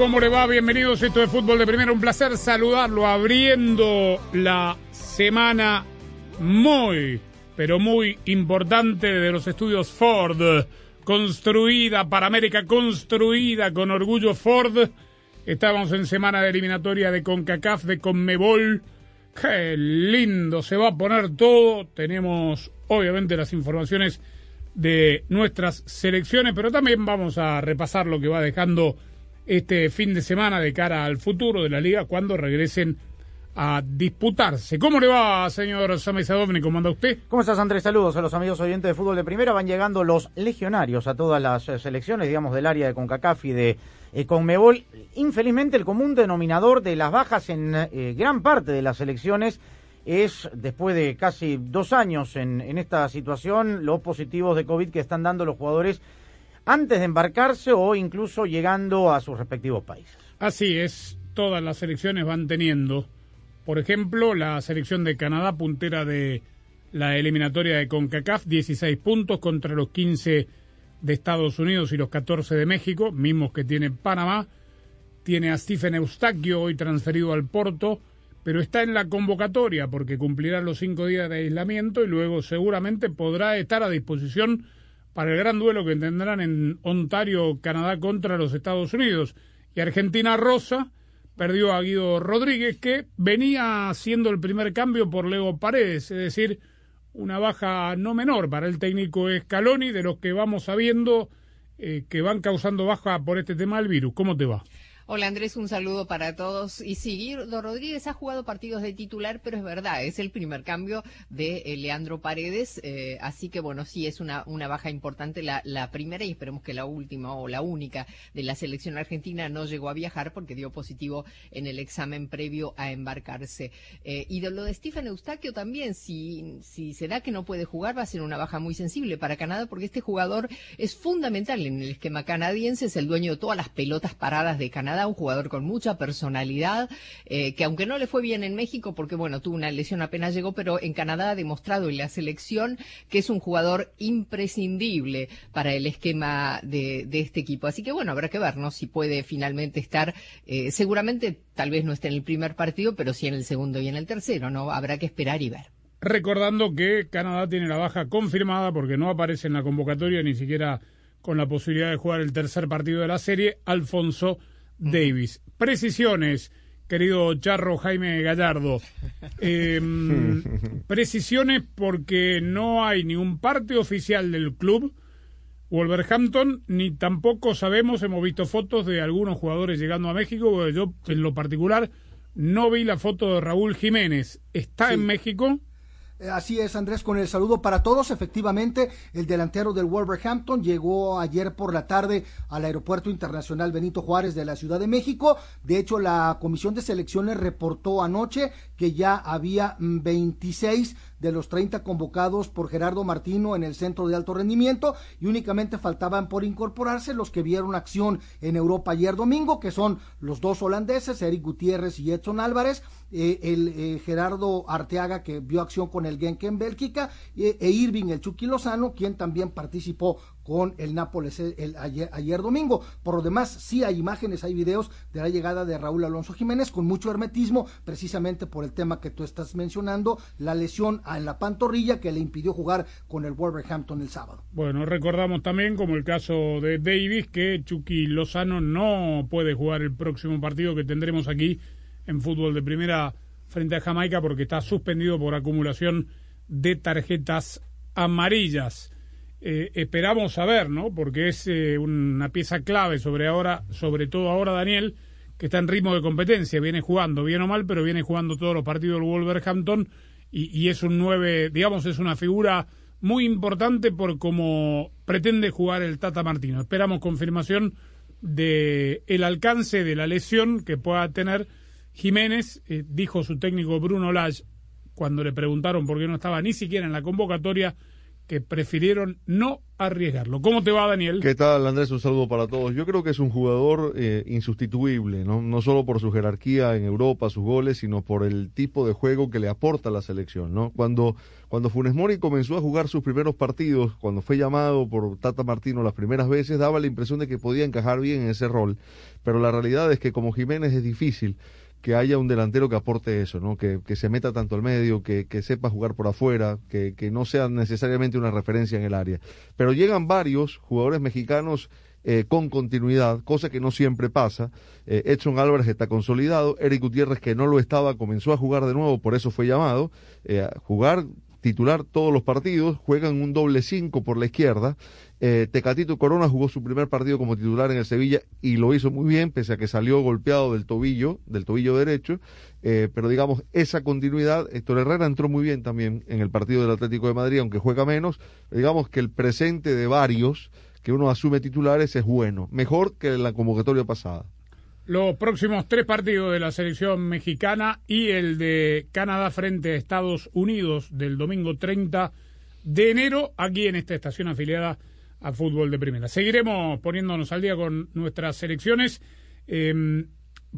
¿Cómo le va? Bienvenidos a esto de Fútbol de Primera. Un placer saludarlo abriendo la semana muy, pero muy importante de los estudios Ford. Construida para América, construida con orgullo Ford. Estamos en semana de eliminatoria de CONCACAF, de CONMEBOL. Qué lindo se va a poner todo. Tenemos, obviamente, las informaciones de nuestras selecciones, pero también vamos a repasar lo que va dejando este fin de semana de cara al futuro de la liga cuando regresen a disputarse. ¿Cómo le va, señor Sammy Sadovni? ¿Cómo anda usted? ¿Cómo estás, Andrés? Saludos a los amigos oyentes de fútbol de primera. Van llegando los legionarios a todas las eh, selecciones, digamos, del área de CONCACAF y de eh, CONMEBOL. Infelizmente, el común denominador de las bajas en eh, gran parte de las selecciones es, después de casi dos años en esta situación, los positivos de COVID que están dando los jugadores antes de embarcarse o incluso llegando a sus respectivos países. Así es, todas las selecciones van teniendo. Por ejemplo, la selección de Canadá, puntera de la eliminatoria de CONCACAF, 16 puntos contra los 15 de Estados Unidos y los 14 de México, mismos que tiene Panamá. Tiene a Stephen Eustaquio, hoy transferido al Porto, pero está en la convocatoria porque cumplirá los cinco días de aislamiento y luego seguramente podrá estar a disposición para el gran duelo que tendrán en Ontario, Canadá contra los Estados Unidos. Y Argentina Rosa perdió a Guido Rodríguez, que venía haciendo el primer cambio por Leo Paredes, es decir, una baja no menor para el técnico Scaloni, de los que vamos sabiendo eh, que van causando baja por este tema del virus. ¿Cómo te va? Hola Andrés, un saludo para todos. Y sí, Guido Rodríguez ha jugado partidos de titular, pero es verdad, es el primer cambio de eh, Leandro Paredes. eh, así que bueno, sí es una, una baja importante, la, la primera y esperemos que la última o la única de la selección argentina no llegó a viajar porque dio positivo en el examen previo a embarcarse. Eh, y de lo de Stephen Eustaquio también, si, si se da que no puede jugar, va a ser una baja muy sensible para Canadá porque este jugador es fundamental en el esquema canadiense, es el dueño de todas las pelotas paradas de Canadá un jugador con mucha personalidad, eh, que aunque no le fue bien en México, porque bueno, tuvo una lesión apenas llegó, pero en Canadá ha demostrado en la selección que es un jugador imprescindible para el esquema de, este equipo. Así que bueno, habrá que ver, ¿no? Si puede finalmente estar, eh, seguramente tal vez no esté en el primer partido, pero sí en el segundo y en el tercero, ¿no? Habrá que esperar y ver. Recordando que Canadá tiene la baja confirmada porque no aparece en la convocatoria ni siquiera con la posibilidad de jugar el tercer partido de la serie, Alfonso Davis. Precisiones, querido Charro Jaime Gallardo. Eh, precisiones porque no hay ni un parte oficial del club Wolverhampton, ni tampoco sabemos, hemos visto fotos de algunos jugadores llegando a México. Yo, en lo particular, no vi la foto de Raúl Jiménez. ¿Está Sí. en México? Eh, Así es, Andrés, con el saludo para todos. Efectivamente, el delantero del Wolverhampton llegó ayer por la tarde al Aeropuerto Internacional Benito Juárez de la Ciudad de México. De hecho, la Comisión de Selecciones reportó anoche que ya había mm, 26 de los 30 convocados por Gerardo Martino en el Centro de Alto Rendimiento y únicamente faltaban por incorporarse los que vieron acción en Europa ayer domingo, que son los dos holandeses, Eric Gutiérrez y Edson Álvarez, eh, el eh, Gerardo Arteaga que vio acción con el Genk en Bélgica eh, e Irving el Chucky Lozano, quien también participó con el Nápoles el, el- ayer, ayer domingo. Por lo demás, sí hay imágenes, hay videos de la llegada de Raúl Alonso Jiménez con mucho hermetismo, precisamente por el tema que tú estás mencionando, la lesión en la pantorrilla que le impidió jugar con el Wolverhampton el sábado. Bueno, recordamos también, como el caso de Davis, que Chucky Lozano no puede jugar el próximo partido que tendremos aquí en fútbol de primera frente a Jamaica porque está suspendido por acumulación de tarjetas amarillas. Eh, esperamos saber, ¿no? Porque es eh, una pieza clave sobre ahora, sobre todo ahora Daniel, que está en ritmo de competencia, viene jugando bien o mal, pero viene jugando todos los partidos del Wolverhampton y, es un nueve, digamos, es una figura muy importante por cómo pretende jugar el Tata Martino. Esperamos confirmación de el alcance de la lesión que pueda tener Jiménez, eh, dijo su técnico Bruno Lage cuando le preguntaron por qué no estaba ni siquiera en la convocatoria, que prefirieron no arriesgarlo. ¿Cómo te va, Daniel? ¿Qué tal, Andrés? Un saludo para todos. Yo creo que es un jugador eh, insustituible, ¿no? no solo por su jerarquía en Europa, sus goles, sino por el tipo de juego que le aporta la selección. ¿no? Cuando, cuando Funes Mori comenzó a jugar sus primeros partidos, cuando fue llamado por Tata Martino las primeras veces, daba la impresión de que podía encajar bien en ese rol. Pero la realidad es que como Jiménez es difícil que haya un delantero que aporte eso, ¿no? Que, que se meta tanto al medio, que, que sepa jugar por afuera, que, que, no sea necesariamente una referencia en el área. Pero llegan varios jugadores mexicanos eh, con continuidad, cosa que no siempre pasa. Eh, Edson Álvarez está consolidado, Eric Gutiérrez que no lo estaba comenzó a jugar de nuevo, por eso fue llamado, eh, a jugar titular todos los partidos, juegan un doble cinco por la izquierda. Eh, Tecatito Corona jugó su primer partido como titular en el Sevilla y lo hizo muy bien, pese a que salió golpeado del tobillo, del tobillo derecho. Eh, pero digamos, esa continuidad, Héctor Herrera entró muy bien también en el partido del Atlético de Madrid, aunque juega menos. Digamos que el presente de varios que uno asume titulares es bueno, mejor que la convocatoria pasada los próximos tres partidos de la selección mexicana y el de Canadá frente a Estados Unidos del domingo 30 de enero aquí en esta estación afiliada a fútbol de primera. Seguiremos poniéndonos al día con nuestras selecciones, eh,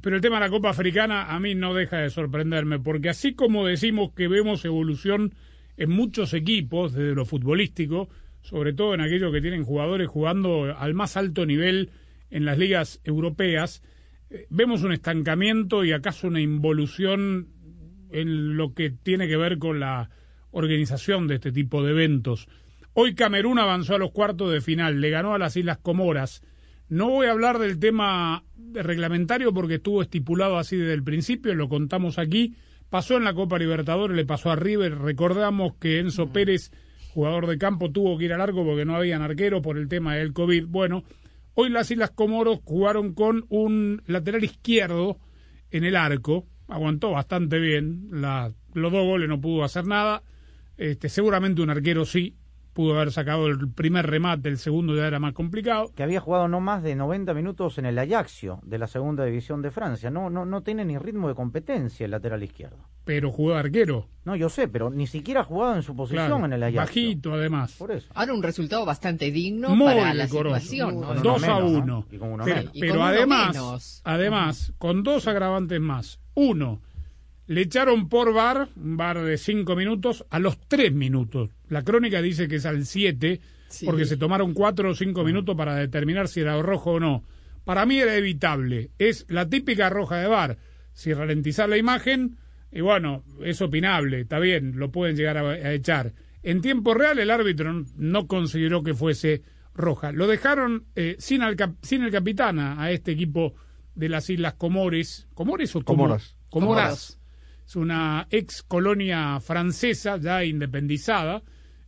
pero el tema de la Copa Africana a mí no deja de sorprenderme, porque así como decimos que vemos evolución en muchos equipos desde lo futbolístico, sobre todo en aquellos que tienen jugadores jugando al más alto nivel en las ligas europeas, vemos un estancamiento y acaso una involución en lo que tiene que ver con la organización de este tipo de eventos. Hoy Camerún avanzó a los cuartos de final, le ganó a las Islas Comoras. No voy a hablar del tema reglamentario porque estuvo estipulado así desde el principio, lo contamos aquí. Pasó en la Copa Libertadores, le pasó a River. Recordamos que Enzo Pérez, jugador de campo, tuvo que ir a largo porque no habían arquero por el tema del COVID. Bueno, Hoy las Islas Comoros jugaron con un lateral izquierdo en el arco, aguantó bastante bien, la, los dos goles no pudo hacer nada, este, seguramente un arquero sí, pudo haber sacado el primer remate, el segundo ya era más complicado. Que había jugado no más de 90 minutos en el Ajaxio de la segunda división de Francia. No, no, no tiene ni ritmo de competencia el lateral izquierdo. Pero jugó arquero. No, yo sé, pero ni siquiera ha jugado en su posición en el Ajaxio. Bajito, además. Por eso. Ahora un resultado bastante digno para la situación. ¿no? 2 a 1. Pero, pero además, además, con dos agravantes más. Uno, le echaron por bar, un bar de cinco minutos, a los tres minutos. La crónica dice que es al siete, porque se tomaron cuatro o cinco minutos para determinar si era rojo o no. Para mí era evitable. Es la típica roja de bar. Si ralentizar la imagen, y bueno, es opinable, está bien, lo pueden llegar a, echar. En tiempo real el árbitro no consideró que fuese roja. Lo dejaron eh, sin, el sin el capitán a, este equipo de las Islas Comores. ¿Comores o Comoras? Comoras es una ex colonia francesa ya independizada,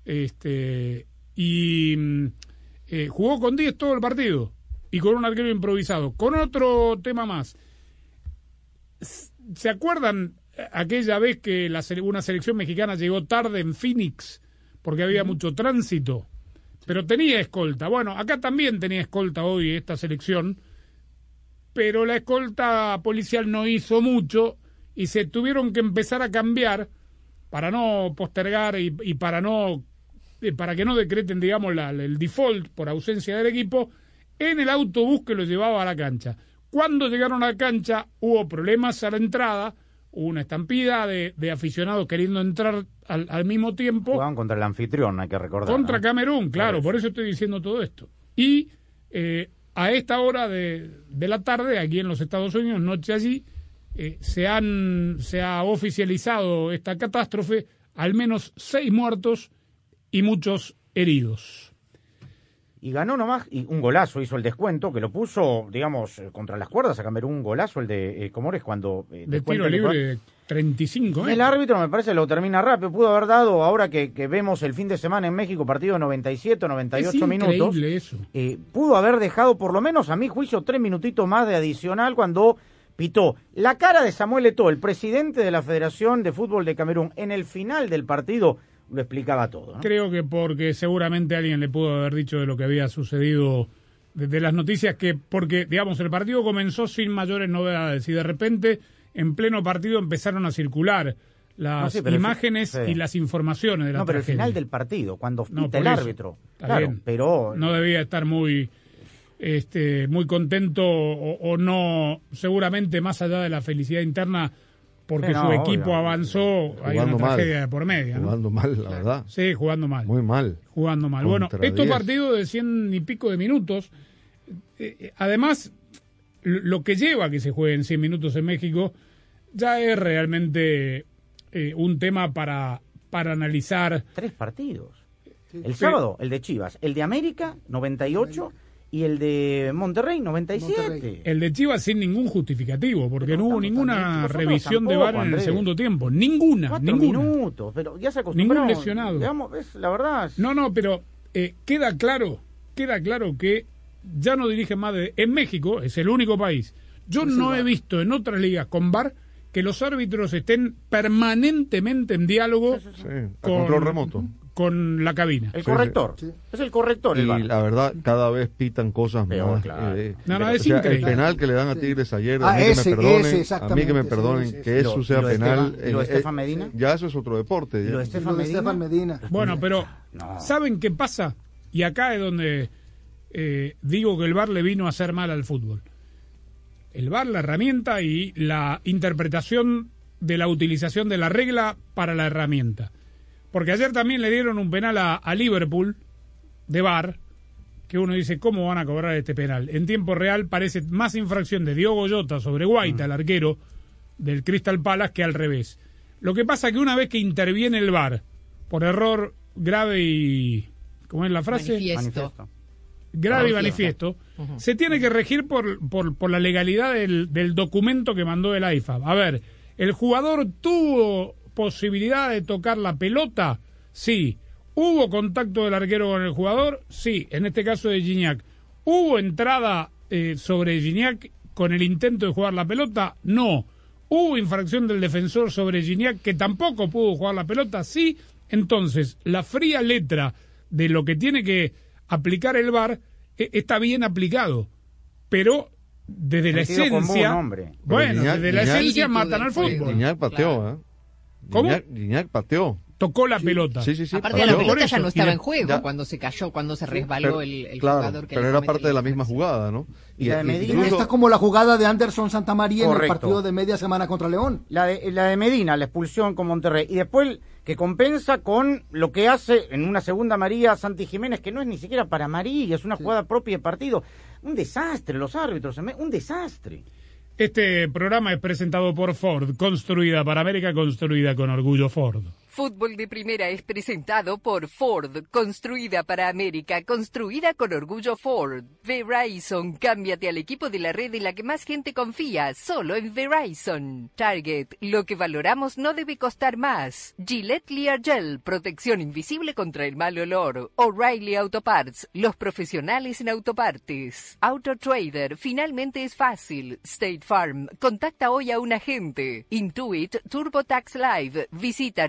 este, y mm, eh, jugó con 10 todo el partido y con un arquero improvisado. Con otro tema más, ¿se acuerdan aquella vez que la, una selección mexicana llegó tarde en Phoenix porque había mucho tránsito? Pero tenía escolta. Bueno, acá también tenía escolta hoy esta selección, pero la escolta policial no hizo mucho y se tuvieron que empezar a cambiar para no postergar y, para no eh, para que no decreten digamos la, el default por ausencia del equipo en el autobús que los llevaba a la cancha. Cuando llegaron a la cancha hubo problemas a la entrada, hubo una estampida de, aficionados queriendo entrar al, mismo tiempo. Jugaban contra el anfitrión, hay que recordar. Contra Camerún, claro, por eso. estoy diciendo todo esto. Y eh, a esta hora de, de la tarde, aquí en los Estados Unidos, noche allí, eh, se, han, se ha oficializado esta catástrofe, al menos seis muertos y muchos heridos. y ganó nomás, y un golazo hizo el descuento, que lo puso, digamos, eh, contra las cuerdas a Camerún, un golazo el de eh, Comores cuando... eh, De tiro el libre 35, ¿eh? El árbitro me parece lo termina rápido, pudo haber dado, ahora que, que vemos el fin de semana en México, partido de 97, 98 es minutos, eso. pudo haber dejado por lo menos a mi juicio tres minutitos más de adicional cuando pitó la cara de Samuel Eto'o, el presidente de la Federación de Fútbol de Camerún, en el final del partido lo explicaba todo. ¿no? Creo que porque seguramente alguien le pudo haber dicho de lo que había sucedido de, de las noticias que porque digamos el partido comenzó sin mayores novedades y de repente en pleno partido empezaron a circular las No, sí, el imágenes sí. y las informaciones de la No, pero el tragedia. final del partido, cuando pita el eso. árbitro. Claro, pero no debía estar muy este muy contento o, o no seguramente más allá de la felicidad interna porque Sí, no, su equipo obvio. avanzó hay una mal. tragedia de por medio ¿no? Jugando mal, la verdad. sí jugando mal Muy mal. jugando mal bueno estos 10. partidos de cien y pico de minutos eh, eh, además lo lo que lleva a que se jueguen 100 minutos en México ya es realmente eh, un tema para para analizar tres partidos. El sábado, el de Chivas, el de América, 98, y el de Monterrey, 97. Monterrey. El de Chivas sin ningún justificativo, porque Pero no hubo ninguna revisión de VAR en el segundo tiempo. Ninguna, Cuatro ninguna. minutos, pero ya se acostumbraron. Ningún lesionado. Digamos, es, la verdad. es- No, no, pero eh, queda claro, queda claro que ya no dirigen más de... En México, es el único país. Yo no he visto en otras ligas con VAR que los árbitros estén permanentemente en diálogo Sí, a con, control remoto. Con la cabina. El corrector. sí. Es el corrector, el Y la verdad, cada vez pitan cosas Peor, más. claro. eh, No, no, o es sea, el increíble. penal que le dan a Tigres ayer, Ah, a mí ese, que me perdonen, ese, a mí que me perdonen que ¿Y lo- eso sea lo penal. Estefan- y lo de eh, Estefan eh, Medina? Ya eso es otro deporte. ¿Y ya. lo Estefan Medina? Estefan Medina. Bueno, pero No. ¿saben qué pasa? Y acá es donde eh, digo que el VAR le vino a hacer mal al fútbol. El VAR, la herramienta y la interpretación de la utilización de la regla para la herramienta. Porque ayer también le dieron un penal a, a Liverpool de VAR, que uno dice, ¿cómo van a cobrar este penal? En tiempo real parece más infracción de Diogo Jota sobre Guaita, el arquero del Crystal Palace, que al revés. Lo que pasa que una vez que interviene el VAR, por error grave y... ¿Cómo es la frase? Manifiesto. Manifiesto. grave y Manifiesto. se tiene que regir por, por, por la legalidad del, del documento que mandó el AIFAB. A ver, ¿el jugador tuvo posibilidad de tocar la pelota? Sí. ¿Hubo contacto del arquero con el jugador? Sí. En este caso de Gignac. ¿Hubo entrada eh, sobre Gignac con el intento de jugar la pelota? No. ¿Hubo infracción del defensor sobre Gignac que tampoco pudo jugar la pelota? Sí. Entonces, la fría letra de lo que tiene que aplicar el VAR eh, está bien aplicado, pero desde la Sentido esencia, hombre. bueno, Gignac- desde la Gignac- esencia matan al fútbol. Gignac pateó, Claro. ¿eh? ¿Cómo? Gignac, Gignac pateó. Tocó la pelota. Sí, sí, sí. Aparte pateó. la pelota ya eso, no estaba de- en juego ya. cuando se cayó, cuando se resbaló Pero- el, el claro, jugador que pero era parte de la misma jugada, ¿no? Y la de Medina incluso- Está como la jugada de Anderson Santamaría en el partido de media semana contra León. La de, la de Medina, la expulsión con Monterrey. Y después que compensa con lo que hace en una segunda María Santi Jiménez, que no es ni siquiera para María, es una jugada propia de partido. Un desastre, los árbitros, un desastre. Este programa es presentado por Ford, construida para América, construida con orgullo Ford. Fútbol de Primera es presentado por Ford, construida para América, construida con orgullo Ford. Verizon, cámbiate al equipo de la red en la que más gente confía, solo en Verizon. Target, lo que valoramos no debe costar más. Gillette Clear Gel, protección invisible contra el mal olor. O'Reilly Auto Parts, los profesionales en autopartes. Auto Trader, finalmente es fácil. State Farm, contacta hoy a un agente. Intuit TurboTax Live, visita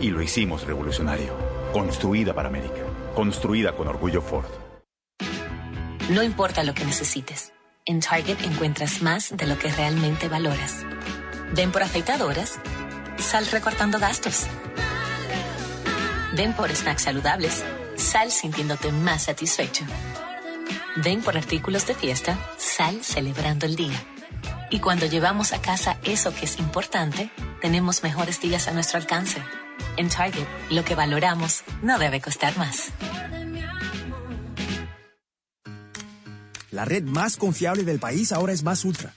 y lo hicimos revolucionario. Construida para América. Construida con orgullo Ford. No importa lo que necesites, en Target encuentras más de lo que realmente valoras. Ven por afeitadoras, sal recortando gastos. Ven por snacks saludables, sal sintiéndote más satisfecho. Ven por artículos de fiesta, sal celebrando el día. Y cuando llevamos a casa eso que es importante, tenemos mejores días a nuestro alcance. En Target, lo que valoramos no debe costar más. La red más confiable del país ahora es Más Ultra.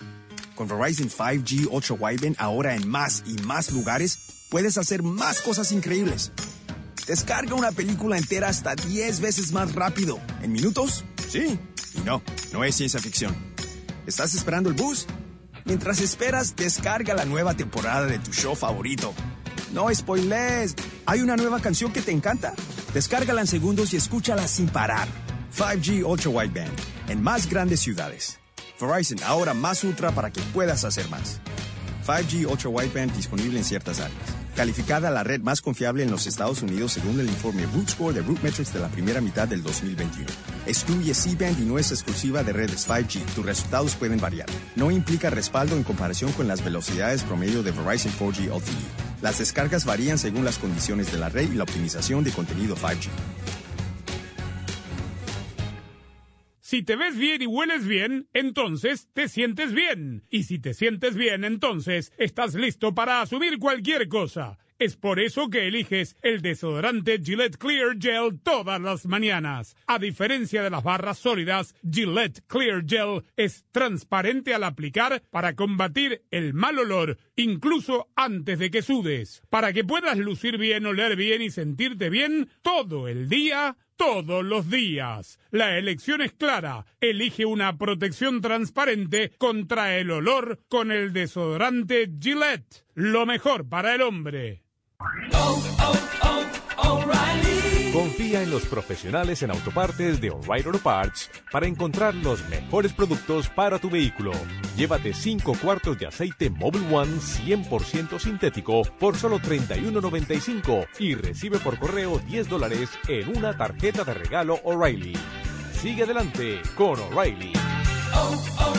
Con Verizon 5G Ultra Wideband ahora en más y más lugares, puedes hacer más cosas increíbles. Descarga una película entera hasta 10 veces más rápido. ¿En minutos? Sí. Y no, no es ciencia ficción. ¿Estás esperando el bus? Mientras esperas, descarga la nueva temporada de tu show favorito. No spoilers. ¿Hay una nueva canción que te encanta? Descárgala en segundos y escúchala sin parar. 5G Ultra Wideband. En más grandes ciudades. Verizon, ahora más ultra para que puedas hacer más. 5G Ultra Wideband disponible en ciertas áreas. Calificada la red más confiable en los Estados Unidos según el informe Root Score de Root Metrics de la primera mitad del 2021. Excluye C-Band y no es exclusiva de redes 5G. Tus resultados pueden variar. No implica respaldo en comparación con las velocidades promedio de Verizon 4G LTE. Las descargas varían según las condiciones de la red y la optimización de contenido 5G. Si te ves bien y hueles bien, entonces te sientes bien. Y si te sientes bien, entonces estás listo para asumir cualquier cosa. Es por eso que eliges el desodorante Gillette Clear Gel todas las mañanas. A diferencia de las barras sólidas, Gillette Clear Gel es transparente al aplicar para combatir el mal olor, incluso antes de que sudes. Para que puedas lucir bien, oler bien y sentirte bien todo el día, todos los días. La elección es clara. Elige una protección transparente contra el olor con el desodorante Gillette. Lo mejor para el hombre. Confía en los profesionales en autopartes de O'Reilly Auto Parts para encontrar los mejores productos para tu vehículo. Llévate 5 cuartos de aceite Mobile One 100% sintético por solo $31.95 y recibe por correo 10 dólares en una tarjeta de regalo O'Reilly. Sigue adelante con O'Reilly. Auto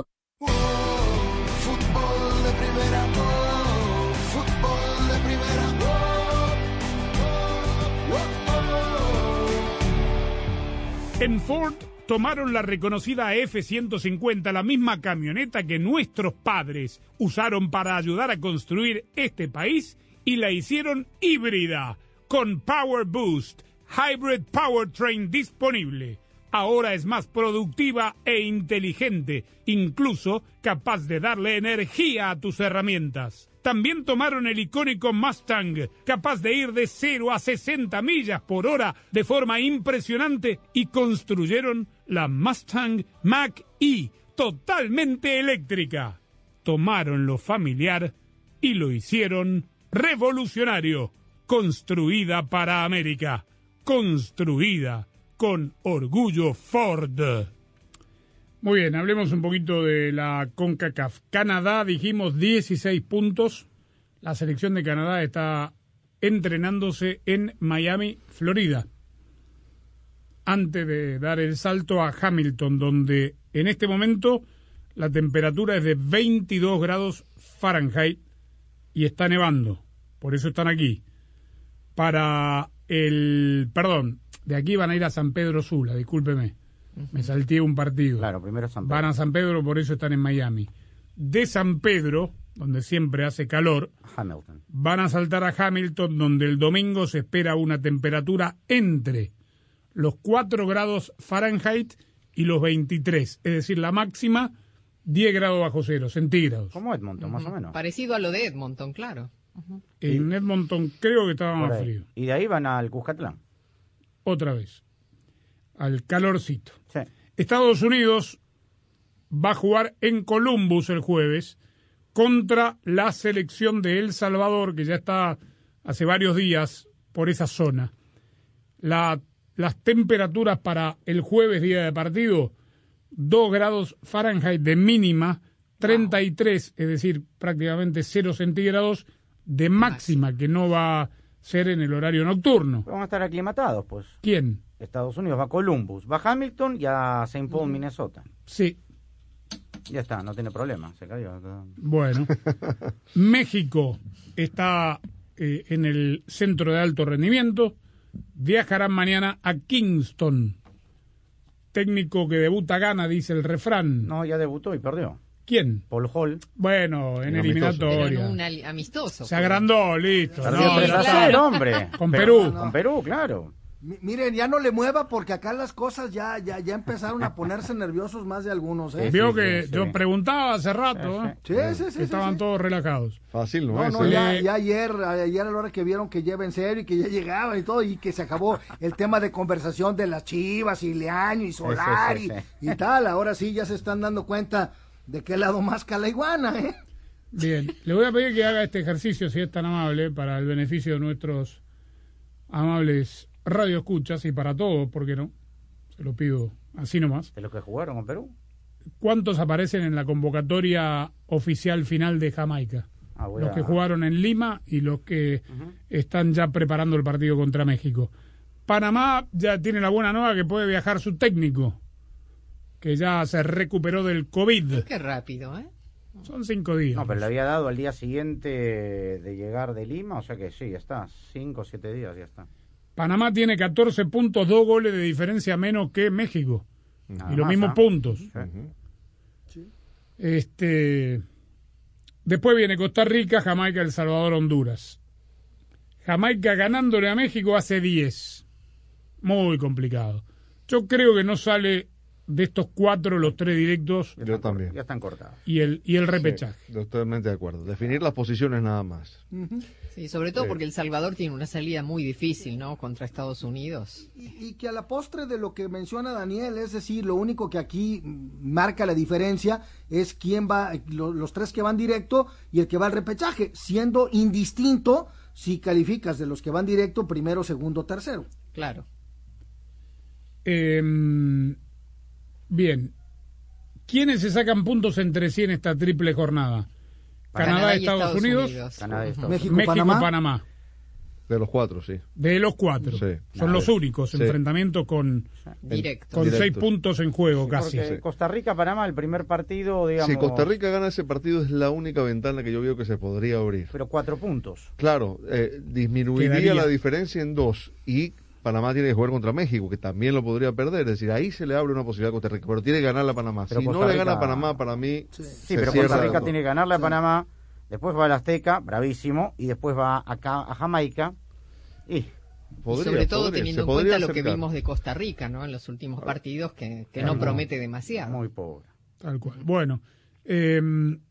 Fútbol de fútbol de En Ford tomaron la reconocida F-150, la misma camioneta que nuestros padres usaron para ayudar a construir este país y la hicieron híbrida, con Power Boost, Hybrid Powertrain disponible. Ahora es más productiva e inteligente, incluso capaz de darle energía a tus herramientas. También tomaron el icónico Mustang, capaz de ir de 0 a 60 millas por hora de forma impresionante, y construyeron la Mustang Mach-E, totalmente eléctrica. Tomaron lo familiar y lo hicieron revolucionario, construida para América, construida con orgullo Ford. Muy bien, hablemos un poquito de la CONCACAF. Canadá, dijimos 16 puntos. La selección de Canadá está entrenándose en Miami, Florida. Antes de dar el salto a Hamilton, donde en este momento la temperatura es de 22 grados Fahrenheit y está nevando. Por eso están aquí. Para el, perdón, de aquí van a ir a San Pedro Sula, discúlpeme. Me salté un partido. Claro, primero San Pedro. Van a San Pedro, por eso están en Miami. de San Pedro, donde siempre hace calor, Hamilton. van a saltar a Hamilton, donde el domingo se espera una temperatura entre los 4 grados Fahrenheit y los 23, es decir, la máxima 10 grados bajo cero centígrados. Como Edmonton, más o menos. Parecido a lo de Edmonton, claro. En Edmonton creo que estaba más frío. Y de ahí van al Cuscatlán. Otra vez. Al calorcito. Sí. Estados Unidos va a jugar en Columbus el jueves contra la selección de El Salvador, que ya está hace varios días por esa zona. La- las temperaturas para el jueves, día de partido, 2 grados Fahrenheit de mínima, 33, es decir, prácticamente 0 centígrados de máxima, que no va a ser en el horario nocturno. Van a estar aclimatados, pues. ¿Quién? Estados Unidos va a Columbus, va a Hamilton y a St. Paul, Minnesota. Sí, Ya está, no tiene problema. Se cayó. Bueno, México está eh, en el centro de alto rendimiento. Viajarán mañana a Kingston. Técnico que debuta gana, dice el refrán. No, ya debutó y perdió. ¿Quién? Paul Hall. Bueno, en En eliminatoria. un amistoso. Se agrandó, listo. Perdió No, 3 ya a está. 0, hombre. Con Pero- Perú. Con Perú, claro. Mi- Miren, ya no le mueva porque acá las cosas ya, ya, ya empezaron a ponerse nerviosos más de algunos. ¿eh? Vio que yo preguntaba hace rato. ¿eh? Sí, sí, sí, sí, Estaban sí. todos relajados. Fácil, ¿no? No, es, no, ¿eh? ya, ya ayer, ayer a la hora que vieron que lleva en serio y que ya llegaba y todo, y que se acabó el tema de conversación de las chivas y Leaño y Solari sí, y tal, ahora sí ya se están dando cuenta de qué lado más la iguana, ¿eh? Bien, le voy a pedir que haga este ejercicio, si es tan amable, para el beneficio de nuestros amables radioescuchas y para todos, ¿por qué no? Se lo pido así nomás. De los que jugaron con Perú. ¿Cuántos aparecen en la convocatoria oficial final de Jamaica? Ah, Los a- que jugaron en Lima y los que están ya preparando el partido contra México. Panamá ya tiene la buena nueva que puede viajar su técnico, que ya se recuperó del COVID. Qué rápido, ¿eh? Son cinco días. No, pero le había dado al día siguiente de llegar de Lima, o sea que sí, ya está. Cinco o siete días, ya está. Panamá tiene 14 puntos, dos goles de diferencia menos que México. Nada y los mismos ¿ah? puntos. Sí. Este, después viene Costa Rica, Jamaica, El Salvador, Honduras. Jamaica ganándole a México hace 10. Muy complicado. Yo creo que no sale de estos cuatro los tres directos Yo también. Ya están cortados. y el, y el repechaje. Sí, totalmente de acuerdo. Definir las posiciones nada más. Sí, sobre todo Sí. porque El Salvador tiene una salida muy difícil, ¿no? Contra Estados Unidos. Y, y que a la postre de lo que menciona Daniel, es decir, lo único que aquí marca la diferencia es quién va, lo- los tres que van directo y el que va al repechaje, siendo indistinto si calificas de los que van directo primero, segundo, tercero. Claro. Em, bien. ¿Quiénes se sacan puntos entre sí en esta triple jornada? Canadá, Canadá y Estados, Estados Unidos, Unidos. Canadá y Estados México, México, Panamá. Panamá. De los cuatro, sí. De los cuatro. Sí. Son los únicos Sí. enfrentamientos con, Directo. con seis puntos en juego casi. Costa Rica, Panamá, el primer partido, digamos. Si Costa Rica gana ese partido es la única ventana que yo veo que se podría abrir. Pero cuatro puntos. Claro, eh, disminuiría Quedaría. la diferencia en dos y Panamá tiene que jugar contra México, que también lo podría perder. Es decir, ahí se le abre una posibilidad a Costa Rica, pero tiene que ganar a Panamá. Pero si Costa no le Rica- gana a Panamá, para mí. Sí, se pero Costa Rica la- tiene que ganarle a Panamá, después va al Azteca, bravísimo, y después va acá a Jamaica. Y sobre todo podría, teniendo en cuenta lo que vimos de Costa Rica, ¿no? En los últimos partidos, que, no promete demasiado. muy pobre. Tal cual. Bueno, eh,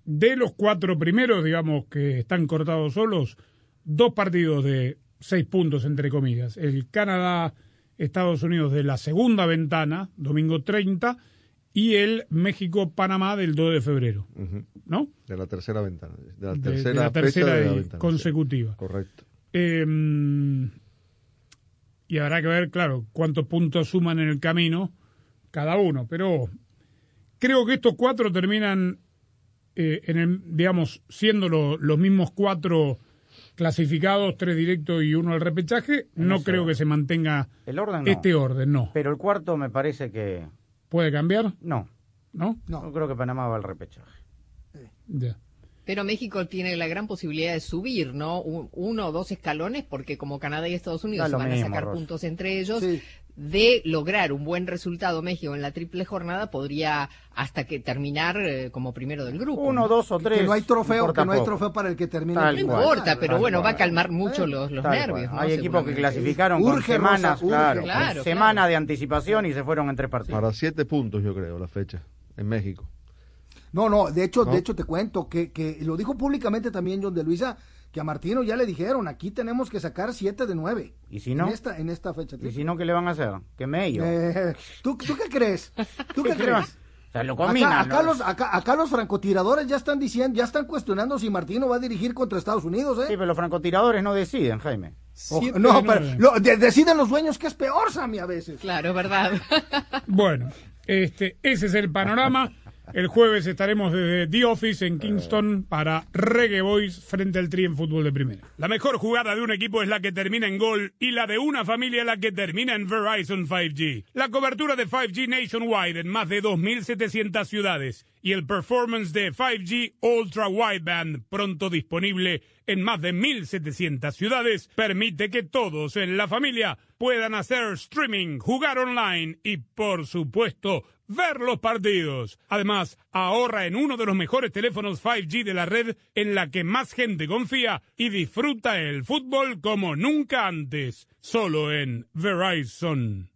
de los cuatro primeros, digamos que están cortados solos, dos partidos de seis puntos, entre comillas. El Canadá-Estados Unidos de la segunda ventana, domingo 30, y el México-Panamá del 2 de febrero. ¿no? De la tercera ventana. De la De- tercera, de la fecha tercera de la ventana, sí. consecutiva. Correcto. Eh, y habrá que ver, claro, cuántos puntos suman en el camino cada uno. Pero creo que estos cuatro terminan, eh, en el, digamos, siendo lo- los mismos cuatro clasificados, tres directos y uno al repechaje. No creo que se mantenga El orden no. este orden, no. Pero el cuarto me parece que ¿Puede cambiar? no. ¿No? No, creo que Panamá va al repechaje. Ya. Pero México tiene la gran posibilidad de subir, ¿no? Un- uno o dos escalones, porque como Canadá y Estados Unidos se van a sacar Rosa. puntos entre ellos, Sí. De lograr un buen resultado México en la triple jornada, podría hasta que terminar eh, como primero del grupo. Uno, dos o Que tres. no hay trofeo, que no hay trofeo para el que termine. Tal No cual. importa, pero Tal bueno, va a calmar mucho los, los Tal nervios. ¿no? Hay equipos que clasificaron con Urge, semanas, Rosa, urge. claro, Claro, con claro. semana de anticipación y se fueron en tres partidos. Para siete puntos, yo creo, la fecha, en México. No, no, de hecho, ¿No? de hecho te cuento que, que lo dijo públicamente también John de Luisa, que a Martino ya le dijeron, aquí tenemos que sacar siete de nueve. ¿Y si no? En esta, en esta fecha. ¿Y si no, qué le van a hacer? Que me ellos. Eh, ¿tú, ¿Tú qué crees? ¿Tú qué ¿Qué crees? crees? O sea, lo combinan. Acá, acá ¿no? los, acá, acá los francotiradores ya están diciendo, ya están cuestionando si Martino va a dirigir contra Estados Unidos, ¿eh? Sí, pero los francotiradores no deciden, Jaime. No, pero lo- de- deciden los dueños que es peor, Sammy, a veces. Claro, verdad. Bueno, este, ese es el panorama. El jueves estaremos desde The Office en Kingston para Reggae Boys frente al Tri en fútbol de primera. La mejor jugada de un equipo es la que termina en gol y la de una familia la que termina en Verizon 5G. La cobertura de 5G nationwide en más de 2.700 ciudades y el performance de 5G Ultra Wideband pronto disponible en más de 1.700 ciudades permite que todos en la familia puedan hacer streaming, jugar online y, por supuesto, ver los partidos. Además, ahorra en uno de los mejores teléfonos 5G de la red en la que más gente confía y disfruta el fútbol como nunca antes. Solo en Verizon.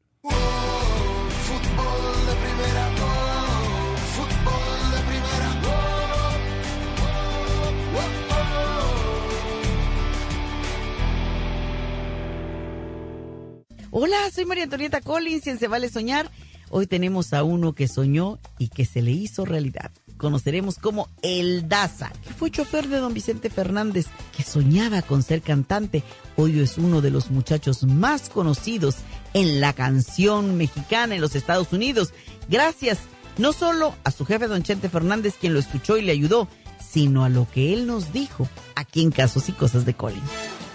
Hola, soy María Antonieta Collins y en Se Vale Soñar. Hoy tenemos a uno que soñó y que se le hizo realidad. Conoceremos como El Daza, que fue chofer de don Vicente Fernández, que soñaba con ser cantante. Hoy es uno de los muchachos más conocidos en la canción mexicana en los Estados Unidos. Gracias no solo a su jefe don Chente Fernández, quien lo escuchó y le ayudó, sino a lo que él nos dijo aquí en Casos y Cosas de Collins.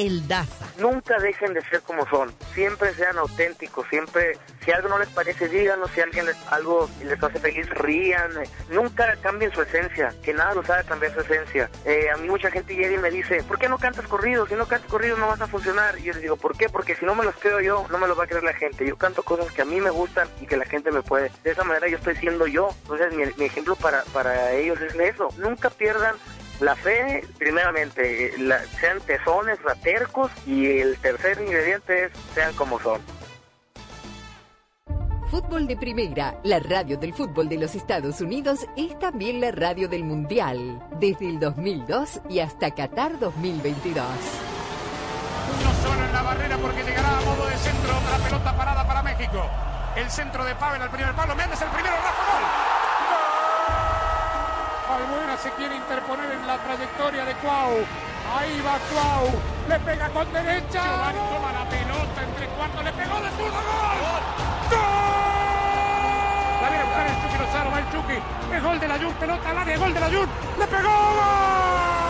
El. Nunca dejen de ser como son. Siempre sean auténticos. Siempre, si algo no les parece, díganlo. Si alguien les, algo les hace feliz, rían. Nunca cambien su esencia. Que nada los haga cambiar su esencia. Eh, a mí mucha gente llega y me dice, ¿por qué no cantas corridos? Si no cantas corridos no vas a funcionar. Y yo les digo, ¿por qué? Porque si no me los creo yo, no me los va a creer la gente. Yo canto cosas que a mí me gustan y que la gente me puede. De esa manera yo estoy siendo yo. Entonces mi, mi ejemplo para, para ellos es eso. Nunca pierdan la fe, primeramente, la- sean tesones, ratercos y el tercer ingrediente es sean como son. Fútbol de Primera, la radio del fútbol de los Estados Unidos, es también la radio del Mundial, desde el 2002 y hasta Qatar 2022. Uno solo en la barrera porque llegará a modo de centro otra pelota parada para México. El centro de Pavel al primer palo. Méndez el primero, Rafa Gol. Albuena se quiere interponer en la trayectoria de Cuau. Ahí va Cuau. Le pega con derecha. Giovanni toma la pelota entre cuartos. Le pegó de zurda. ¡Gol! ¡Gol! La viene a buscar el Chucky Lozano. Va el Chucky. Es gol de la Jun. Pelota al área. Gol de la Jun. Le pegó.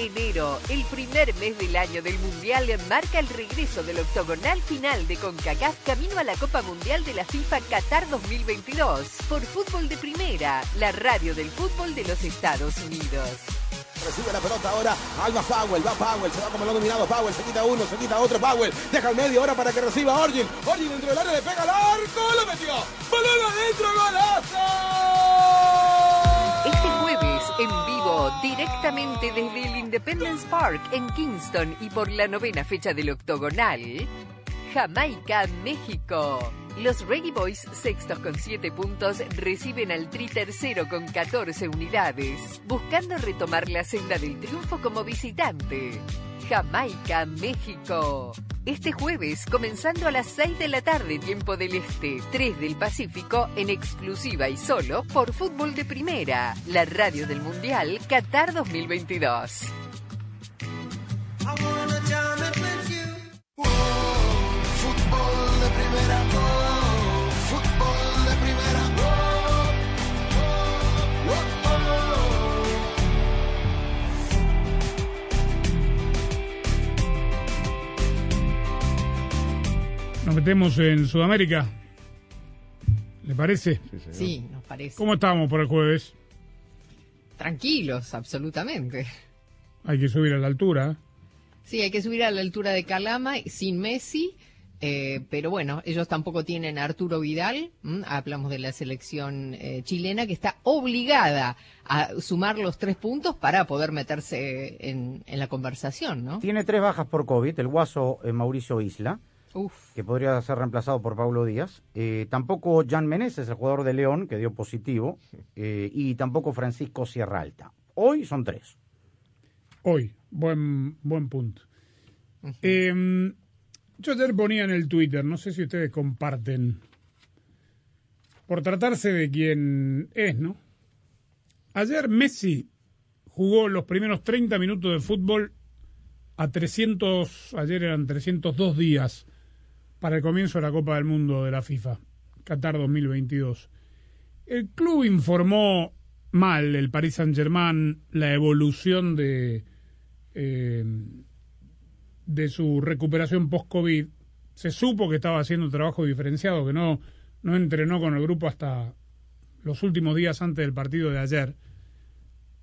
Enero, el primer mes del año del Mundial, marca el regreso del octogonal final de CONCACAF camino a la Copa Mundial de la FIFA Qatar 2022 por Fútbol de Primera, la radio del fútbol de los Estados Unidos. Recibe la pelota ahora. Ahí va Powell, va Powell, se va como lo dominado Powell, se quita uno, se quita otro Powell. Deja el medio ahora para que reciba Orgin. Orgin dentro del área le pega al arco, lo metió. Balón adentro, golazo. En vivo, directamente desde el Independence Park en Kingston y por la novena fecha del octogonal, Jamaica, México. Los Reggae Boys, sextos con 7 puntos, reciben al Tri tercero con 14 unidades, buscando retomar la senda del triunfo como visitante. Jamaica, México. Este jueves, comenzando a las 6 de la tarde, tiempo del Este, 3 del Pacífico, en exclusiva y solo por Fútbol de Primera, la radio del Mundial Qatar 2022. Nos metemos en Sudamérica. ¿Le parece? Sí, nos parece. ¿Cómo estamos por el jueves? Tranquilos, absolutamente. Hay que subir a la altura. Sí, hay que subir a la altura de Calama sin Messi. eh, pero bueno, ellos tampoco tienen a Arturo Vidal, ¿m? hablamos de la selección eh, chilena, que está obligada a sumar los tres puntos para poder meterse en, en la conversación, ¿no? Tiene tres bajas por COVID, el guaso eh, Mauricio Isla, Uf. que podría ser reemplazado por Paulo Díaz. Eh, tampoco Jan Meneses, el jugador de León, que dio positivo. eh, y tampoco Francisco Sierra Alta. Hoy son tres. Hoy, buen, buen punto. Eh, yo ayer ponía en el Twitter, no sé si ustedes comparten, por tratarse de quien es, ¿no? Ayer Messi jugó los primeros 30 minutos de fútbol a 300, ayer eran 302 días para el comienzo de la Copa del Mundo de la FIFA, Qatar 2022. El club informó mal, el Paris Saint-Germain, la evolución de, eh, de su recuperación post-COVID. Se supo que estaba haciendo un trabajo diferenciado, que no, no entrenó con el grupo hasta los últimos días antes del partido de ayer.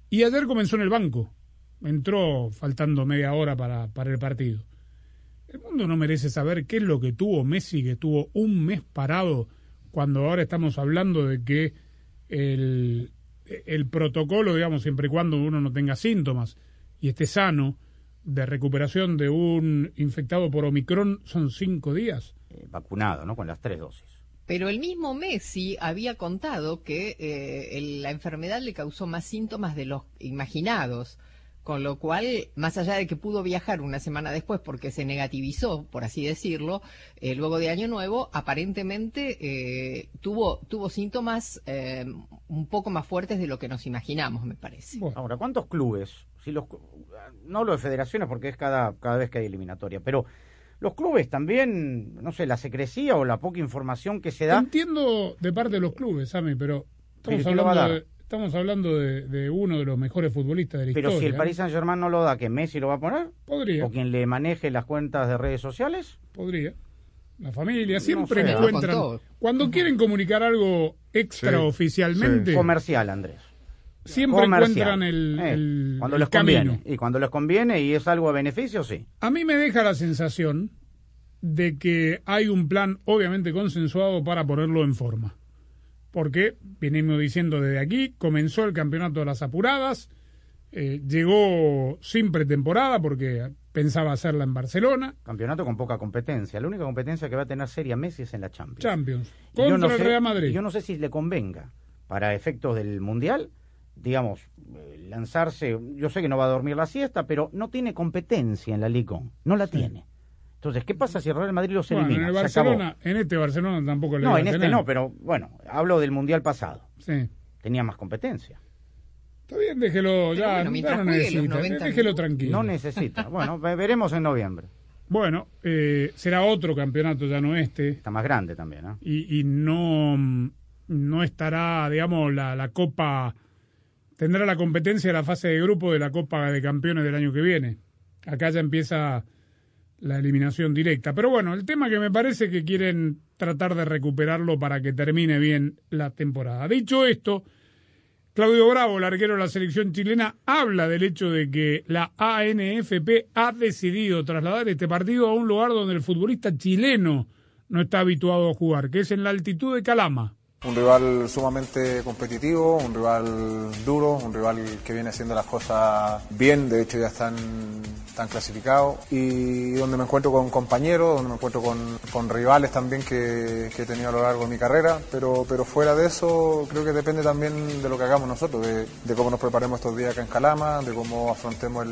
Y ayer comenzó en el banco. Entró faltando media hora para, para el partido. El mundo no merece saber qué es lo que tuvo Messi, que tuvo un mes parado, cuando ahora estamos hablando de que el, el protocolo, digamos, siempre y cuando uno no tenga síntomas y esté sano, de recuperación de un infectado por Omicron son cinco días. Eh, vacunado, ¿no? Con las tres dosis. Pero el mismo Messi había contado que eh, el- la enfermedad le causó más síntomas de los imaginados, con lo cual, más allá de que pudo viajar una semana después porque se negativizó, por así decirlo, eh, luego de Año Nuevo, aparentemente eh, tuvo, tuvo síntomas eh, un poco más fuertes de lo que nos imaginamos, me parece. Ahora, ¿cuántos clubes? Si los, no lo de federaciones porque es cada, cada vez que hay eliminatoria, pero los clubes también, no sé, la secrecía o la poca información que se da. Entiendo de parte de los clubes, Sami, pero Pero estamos ¿quién lo va a hablando, de, estamos hablando de, de uno de los mejores futbolistas de la Pero historia. si el ¿eh? Paris Saint Germain no lo da, ¿que Messi lo va a poner? Podría. ¿O quien le maneje las cuentas de redes sociales? Podría. La familia No siempre sé, encuentran. Cuando quieren comunicar algo extraoficialmente, Comercial, Andrés. siempre Comercial. encuentran el, Eh, el- cuando el les camino. conviene. Y cuando les conviene y es algo a beneficio, sí. A mí me deja la sensación de que hay un plan obviamente consensuado para ponerlo en forma. Porque, venimos diciendo desde aquí, comenzó el campeonato de las apuradas, eh, llegó sin pretemporada porque pensaba hacerla en Barcelona, Campeonato con poca competencia. La única competencia que va a tener seria Messi es en la Champions. Champions, Y yo contra no el sé- Real Madrid. Yo no sé si le convenga, para efectos del Mundial, digamos, eh, lanzarse. Yo sé que no va a dormir la siesta, pero no tiene competencia en la Liga. No la tiene. Entonces, ¿qué pasa si el Real Madrid los Bueno, elimina? en el. Barcelona, en este Barcelona tampoco le No, va a en este tener. no, pero bueno, hablo del Mundial pasado. Sí. Tenía más competencia. Está bien, déjelo, ya, bueno, no necesita, 90 déjelo tranquilo. No necesita. Bueno, ve- veremos en noviembre. Bueno, eh, será otro campeonato, ya no este. Está más grande también, ¿no? Y, y no, no estará, digamos, la, la copa tendrá la competencia de la fase de grupo de la Copa de Campeones del año que viene. Acá ya empieza la eliminación directa. Pero bueno, el tema que me parece que quieren tratar de recuperarlo para que termine bien la temporada. Dicho esto, Claudio Bravo, el arquero de la selección chilena, habla del hecho de que la ANFP ha decidido trasladar este partido a un lugar donde el futbolista chileno no está habituado a jugar, que es en la altitud de Calama. Un rival sumamente competitivo, un rival duro, un rival que viene haciendo las cosas bien, de hecho ya están, están clasificados y donde me encuentro con compañeros, donde me encuentro con, rivales también que, he tenido a lo largo de mi carrera, pero, pero fuera de eso creo que depende también de lo que hagamos nosotros, de, cómo nos preparemos estos días acá en Calama, de cómo afrontemos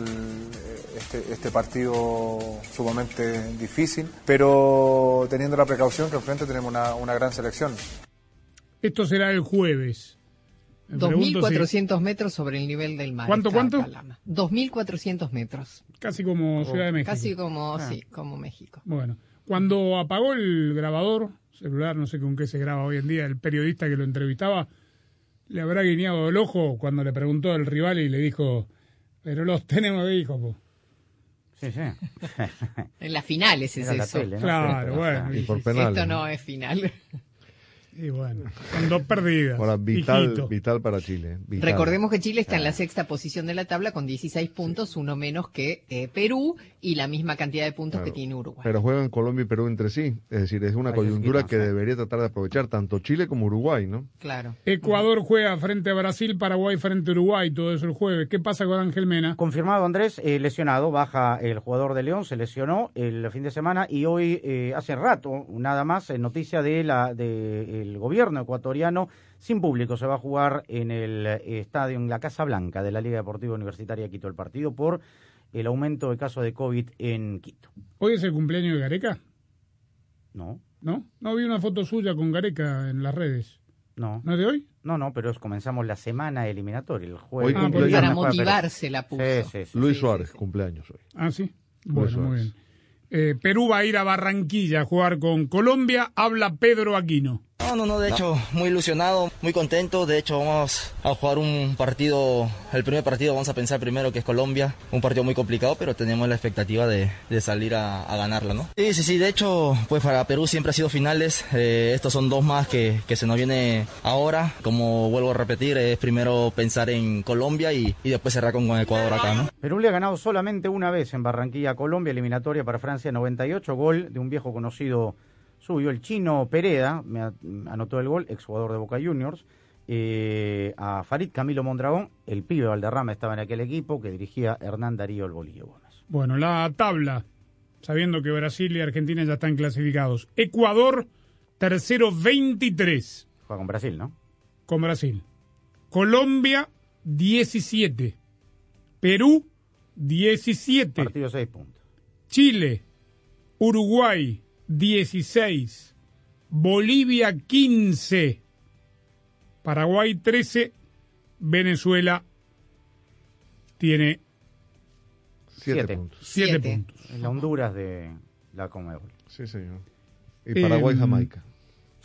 este, este partido sumamente difícil, pero teniendo la precaución que enfrente tenemos una gran selección. Esto será el jueves. 2.400 si... metros sobre el nivel del mar. ¿Cuánto, cuánto? 2.400 metros. Casi como oh, Ciudad de México. Casi como, ah. sí, como México. Bueno, cuando apagó el grabador celular, no sé con qué se graba hoy en día, el periodista que lo entrevistaba, le habrá guiñado el ojo cuando le preguntó al rival y le dijo, pero los tenemos de hijo, po. Sí, sí. en las finales es Era eso. Tele, ¿no? Claro, bueno. Y por penal, Esto no es final. Y bueno, con dos perdidas. Ahora, vital, vital para Chile. Vital. Recordemos que Chile está en la sexta posición de la tabla con 16 puntos, uno menos que eh, Perú y la misma cantidad de puntos Claro. que tiene Uruguay. Pero juegan Colombia y Perú entre sí. Es decir, es una coyuntura que debería tratar de aprovechar tanto Chile como Uruguay, ¿no? Claro. Ecuador juega frente a Brasil, Paraguay frente a Uruguay, todo eso el jueves. ¿Qué pasa con Ángel Mena? Confirmado Andrés, eh, lesionado, baja el jugador de León, se lesionó el fin de semana y hoy, eh, hace rato, nada más, eh, noticia de la del gobierno ecuatoriano, sin público, se va a jugar en el eh, estadio, en la Casa Blanca de la Liga Deportiva Universitaria de Quito, el partido por el aumento de casos de COVID en Quito. ¿Hoy es el cumpleaños de Gareca? No. ¿No? No vi una foto suya con Gareca en las redes. No. ¿No es de hoy? No, no, pero es, comenzamos la semana eliminatoria, el jueves. Hoy cumpleaños. Para motivarse la puso. Sí, sí, sí. Luis Suárez, cumpleaños hoy. Ah, sí. Luis Bueno, Suárez. muy bien. Eh, Perú va a ir a Barranquilla a jugar con Colombia. Habla Pedro Aquino. No, no, no, de hecho, muy ilusionado, muy contento. De hecho, vamos a jugar un partido, el primer partido vamos a pensar primero que es Colombia. Un partido muy complicado, pero tenemos la expectativa de, de salir a, a ganarla, ¿no? Sí, sí, sí, de hecho, pues para Perú siempre ha sido finales. Eh, estos son dos más que, que se nos viene ahora. Como vuelvo a repetir, es primero pensar en Colombia y, y después cerrar con, con Ecuador acá, ¿no? Perú le ha ganado solamente una vez en Barranquilla a Colombia, eliminatoria para Francia 98, gol de un viejo conocido suyo, el chino Pereda, me anotó el gol, exjugador de Boca Juniors, eh, a Farid Camilo Mondragón, el pibe Valderrama estaba en aquel equipo que dirigía Hernán Darío el Bolillo Gómez. Bueno, la tabla, sabiendo que Brasil y Argentina ya están clasificados. Ecuador, tercero 23 Juega con Brasil, ¿no? con Brasil. Colombia, 17. Perú, 17. Partido 6 puntos. Chile, Uruguay, 16. Bolivia, 15. Paraguay, 13. Venezuela tiene Siete, Siete. puntos. 7 Siete. puntos. En la Honduras de la Conmebol. Sí, señor. Y Paraguay, Em, Jamaica.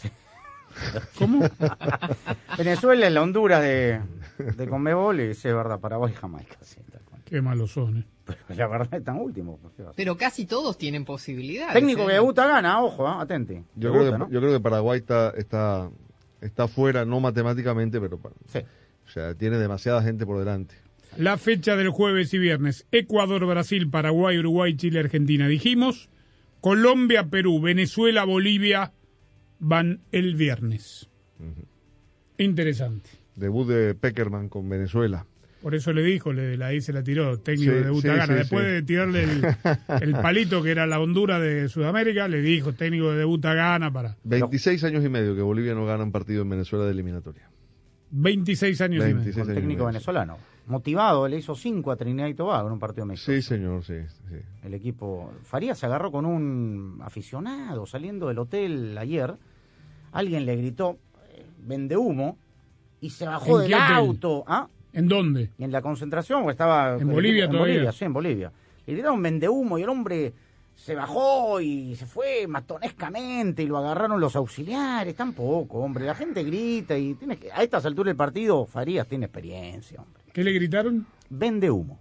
¿Cómo? Venezuela es la Honduras de, de Conmebol y sí, es verdad, Paraguay y Jamaica. Sí, tal cual. Qué malos son, ¿eh? Pero la verdad están últimos. Pero casi todos tienen posibilidades. Técnico ¿eh? que debuta gana, ojo, ¿eh? atente. Yo, Debuta, creo que, ¿no? yo creo que Paraguay está, está, está fuera, no matemáticamente, pero Sí. o sea, tiene demasiada gente por delante. La fecha del jueves y viernes. Ecuador, Brasil, Paraguay, Uruguay, Chile, Argentina. Dijimos. Colombia, Perú, Venezuela, Bolivia van el viernes. Interesante. Debut de Peckerman con Venezuela. Por eso le dijo, le, la ahí se la tiró, técnico Sí, de debuta sí, Después sí. de tirarle el, el palito que era la Honduras de Sudamérica, le dijo, técnico de debuta gana para 26 años y medio que Bolivia no gana un partido en Venezuela de eliminatoria. 26 años y medio. 26 Con técnico venezolano. Motivado, le hizo 5 a Trinidad y Tobago en un partido mexicano. Sí, señor, sí. sí. El equipo. Farías se agarró con un aficionado saliendo del hotel ayer. Alguien le gritó, eh, vende humo, y se bajó ¿En del auto. ¿Ah? ¿En dónde? En la concentración, estaba. ¿En Bolivia en todavía? Bolivia, sí, en Bolivia. Le gritaron vende humo y el hombre se bajó y se fue matonescamente y lo agarraron los auxiliares. Tampoco, hombre. La gente grita y tiene que, a estas alturas del partido, Farías tiene experiencia, hombre. ¿Qué le gritaron? Vende humo.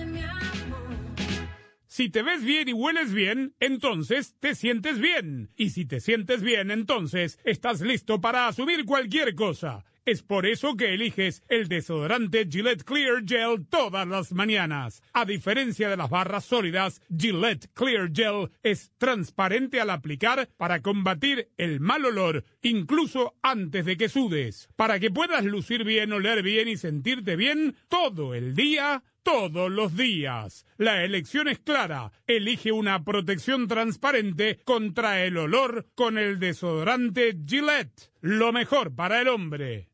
Si te ves bien y hueles bien, entonces te sientes bien. Y si te sientes bien, entonces estás listo para asumir cualquier cosa. Es por eso que eliges el desodorante Gillette Clear Gel todas las mañanas. A diferencia de las barras sólidas, Gillette Clear Gel es transparente al aplicar para combatir el mal olor, incluso antes de que sudes. Para que puedas lucir bien, oler bien y sentirte bien todo el día, todos los días. La elección es clara. Elige una protección transparente contra el olor con el desodorante Gillette. Lo mejor para el hombre.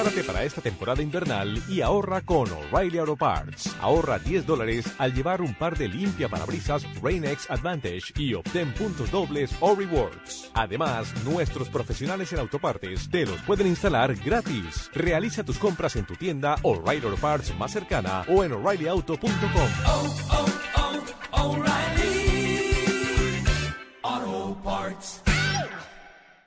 Prepárate para esta temporada invernal y ahorra con O'Reilly Auto Parts. Ahorra 10 dólares al llevar un par de limpia parabrisas Rain-X Advantage y obtén puntos dobles o rewards. Además, nuestros profesionales en autopartes te los pueden instalar gratis. Realiza tus compras en tu tienda O'Reilly Auto Parts más cercana o en o'ReillyAuto.com.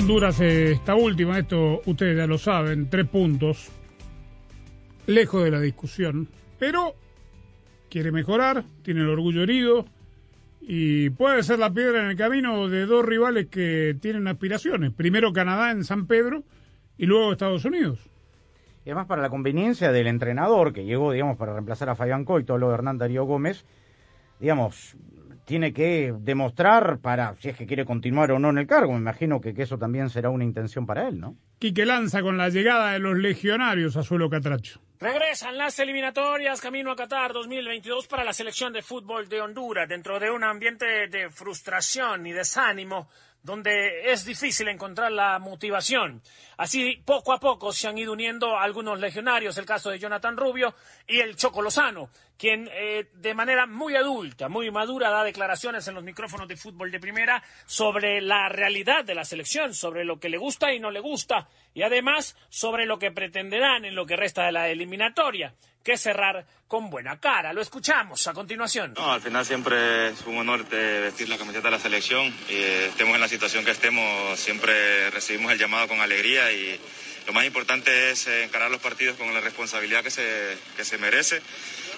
Honduras, eh, esta última, esto ustedes ya lo saben, tres puntos, lejos de la discusión, pero quiere mejorar, tiene el orgullo herido y puede ser la piedra en el camino de dos rivales que tienen aspiraciones. Primero Canadá en San Pedro y luego Estados Unidos. Y además para la conveniencia del entrenador que llegó, digamos, para reemplazar a Fabián Coito, lo de Hernán Darío Gómez, digamos, tiene que demostrar para si es que quiere continuar o no en el cargo. Me imagino que, que eso también será una intención para él, ¿no? Quique lanza con la llegada de los legionarios a suelo catracho. Regresan las eliminatorias camino a Qatar 2022 para la selección de fútbol de Honduras dentro de un ambiente de frustración y desánimo donde es difícil encontrar la motivación. Así, poco a poco se han ido uniendo algunos legionarios, el caso de Jonathan Rubio y el Choco Lozano, quien eh, de manera muy adulta, muy madura, da declaraciones en los micrófonos de fútbol de primera sobre la realidad de la selección, sobre lo que le gusta y no le gusta, y además sobre lo que pretenderán en lo que resta de la eliminatoria, que cerrar con buena cara. Lo escuchamos a continuación. No, al final siempre es un honor de vestir la camiseta de la selección y eh, estemos en la situación que estemos, siempre recibimos el llamado con alegría y lo más importante es encarar los partidos con la responsabilidad que se, que se merece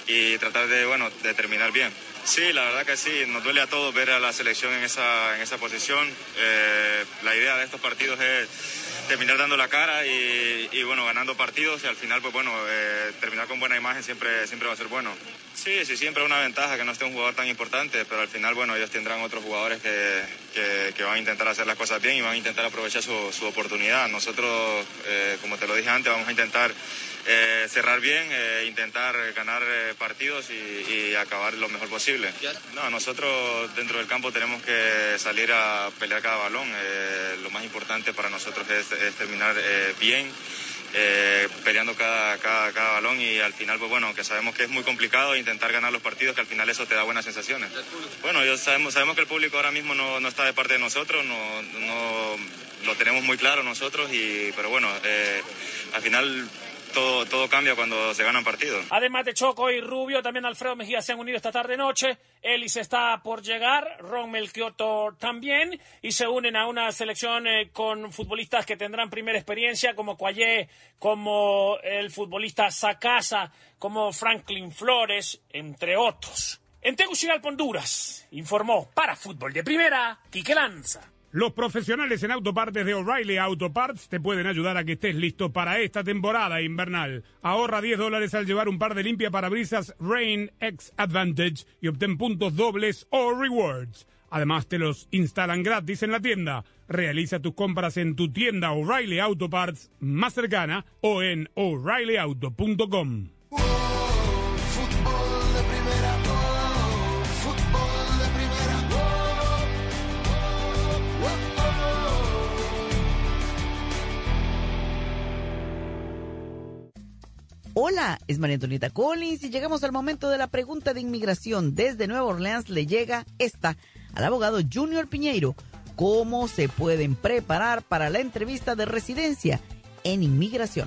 y tratar de, bueno, de terminar bien. Sí, la verdad que sí, nos duele a todos ver a la selección en esa, en esa posición. Eh, la idea de estos partidos es terminar dando la cara y, y, bueno, ganando partidos y al final, pues bueno, eh, terminar con buena imagen siempre, siempre va a ser bueno. Sí, sí, siempre es una ventaja que no esté un jugador tan importante, pero al final, bueno, ellos tendrán otros jugadores que, que, que van a intentar hacer las cosas bien y van a intentar aprovechar su, su oportunidad. Nosotros, eh, como te lo dije antes, vamos a intentar eh, cerrar bien, eh, intentar ganar eh, partidos y, y, acabar lo mejor posible. No, nosotros dentro del campo tenemos que salir a pelear cada balón. Eh, lo más importante para nosotros es, es terminar eh, peleando cada, cada, cada, balón y al final, pues bueno, que sabemos que es muy complicado intentar ganar los partidos, que al final eso te da buenas sensaciones. Bueno, yo sabemos, sabemos que el público ahora mismo no, no está de parte de nosotros, no, no, lo tenemos muy claro nosotros, y, pero bueno, al final todo, cambia cuando se ganan partidos. Además de Choco y Rubio, también Alfredo Mejía se han unido esta tarde-noche. Ellis está por llegar, Ron Melchioto también, y se unen a una selección eh, con futbolistas que tendrán primera experiencia, como Cuayé, como el futbolista Sacasa, como Franklin Flores, entre otros. En Tegucigalpa, Honduras, informó para Fútbol de Primera, Quique Lanza. Los profesionales en autopartes de O'Reilly Auto Parts te pueden ayudar a que estés listo para esta temporada invernal. Ahorra 10 dólares al llevar un par de limpia parabrisas Rain X Advantage y obtén puntos dobles o rewards. Además te los instalan gratis en la tienda. Realiza tus compras en tu tienda O'Reilly Auto Parts más cercana o en o'ReillyAuto.com. Hola, es María Antonieta Collins y llegamos al momento de la pregunta de inmigración. Desde Nueva Orleans le llega esta al abogado Junior Piñeiro. ¿Cómo se pueden preparar para la entrevista de residencia en inmigración?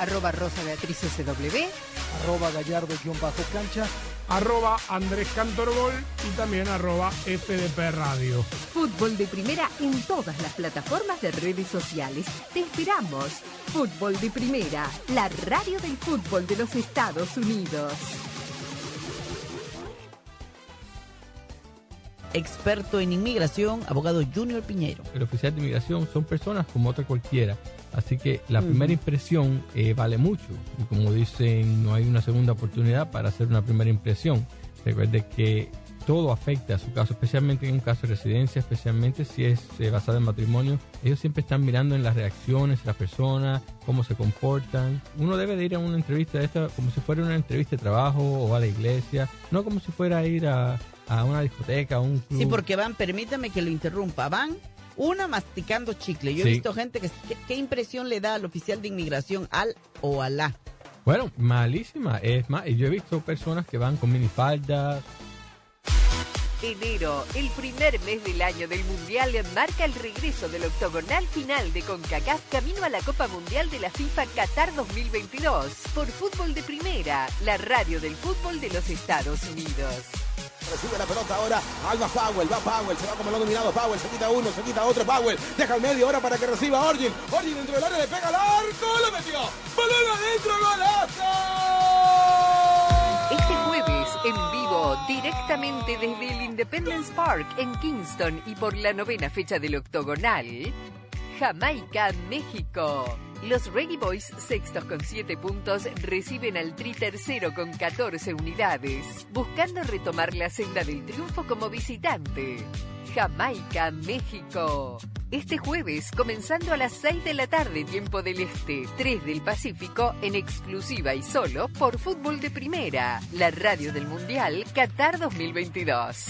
Arroba Rosa Beatriz SW. Arroba Gallardo-cancha. Arroba Andrés Cantorbol y también arroba FDP Radio. Fútbol de primera en todas las plataformas de redes sociales. Te esperamos. Fútbol de primera, la radio del fútbol de los Estados Unidos. Experto en inmigración, abogado Junior Piñero. El oficial de inmigración son personas como otra cualquiera. Así que la primera impresión eh, vale mucho. Y como dicen, no hay una segunda oportunidad para hacer una primera impresión. Recuerde que todo afecta a su caso, especialmente en un caso de residencia, especialmente si es eh, basado en matrimonio. Ellos siempre están mirando en las reacciones de las personas, cómo se comportan. Uno debe de ir a una entrevista de esta como si fuera una entrevista de trabajo o a la iglesia, no como si fuera a ir a, a una discoteca, a un club. Sí, porque van, permítame que lo interrumpa, van una masticando chicle. Yo he visto gente que, ¿qué impresión le da al oficial de inmigración al o a la? Bueno, malísima. Es más, y yo he visto personas que van con minifaldas. Enero, el primer mes del año del Mundial, marca el regreso del octogonal final de CONCACAF camino a la Copa Mundial de la FIFA Qatar 2022 por Fútbol de Primera, la radio del fútbol de los Estados Unidos. Recibe la pelota ahora. Va Powell, va Powell, se va como lo dominado Powell, se quita uno, se quita otro Powell, deja el medio ahora para que reciba Orgin. Orgin dentro del área le pega al arco, lo metió. Balón adentro, golazo. Este jueves, en vivo, directamente desde el Independence Park en Kingston y por la novena fecha del octogonal, Jamaica, México. Los Reggae Boys, sextos con 7 puntos, reciben al Tri tercero con 14 unidades, buscando retomar la senda del triunfo como visitante. Jamaica, México. Este jueves, comenzando a las 6 de la tarde, tiempo del Este, 3 del Pacífico, en exclusiva y solo por Fútbol de Primera, la radio del Mundial Qatar 2022.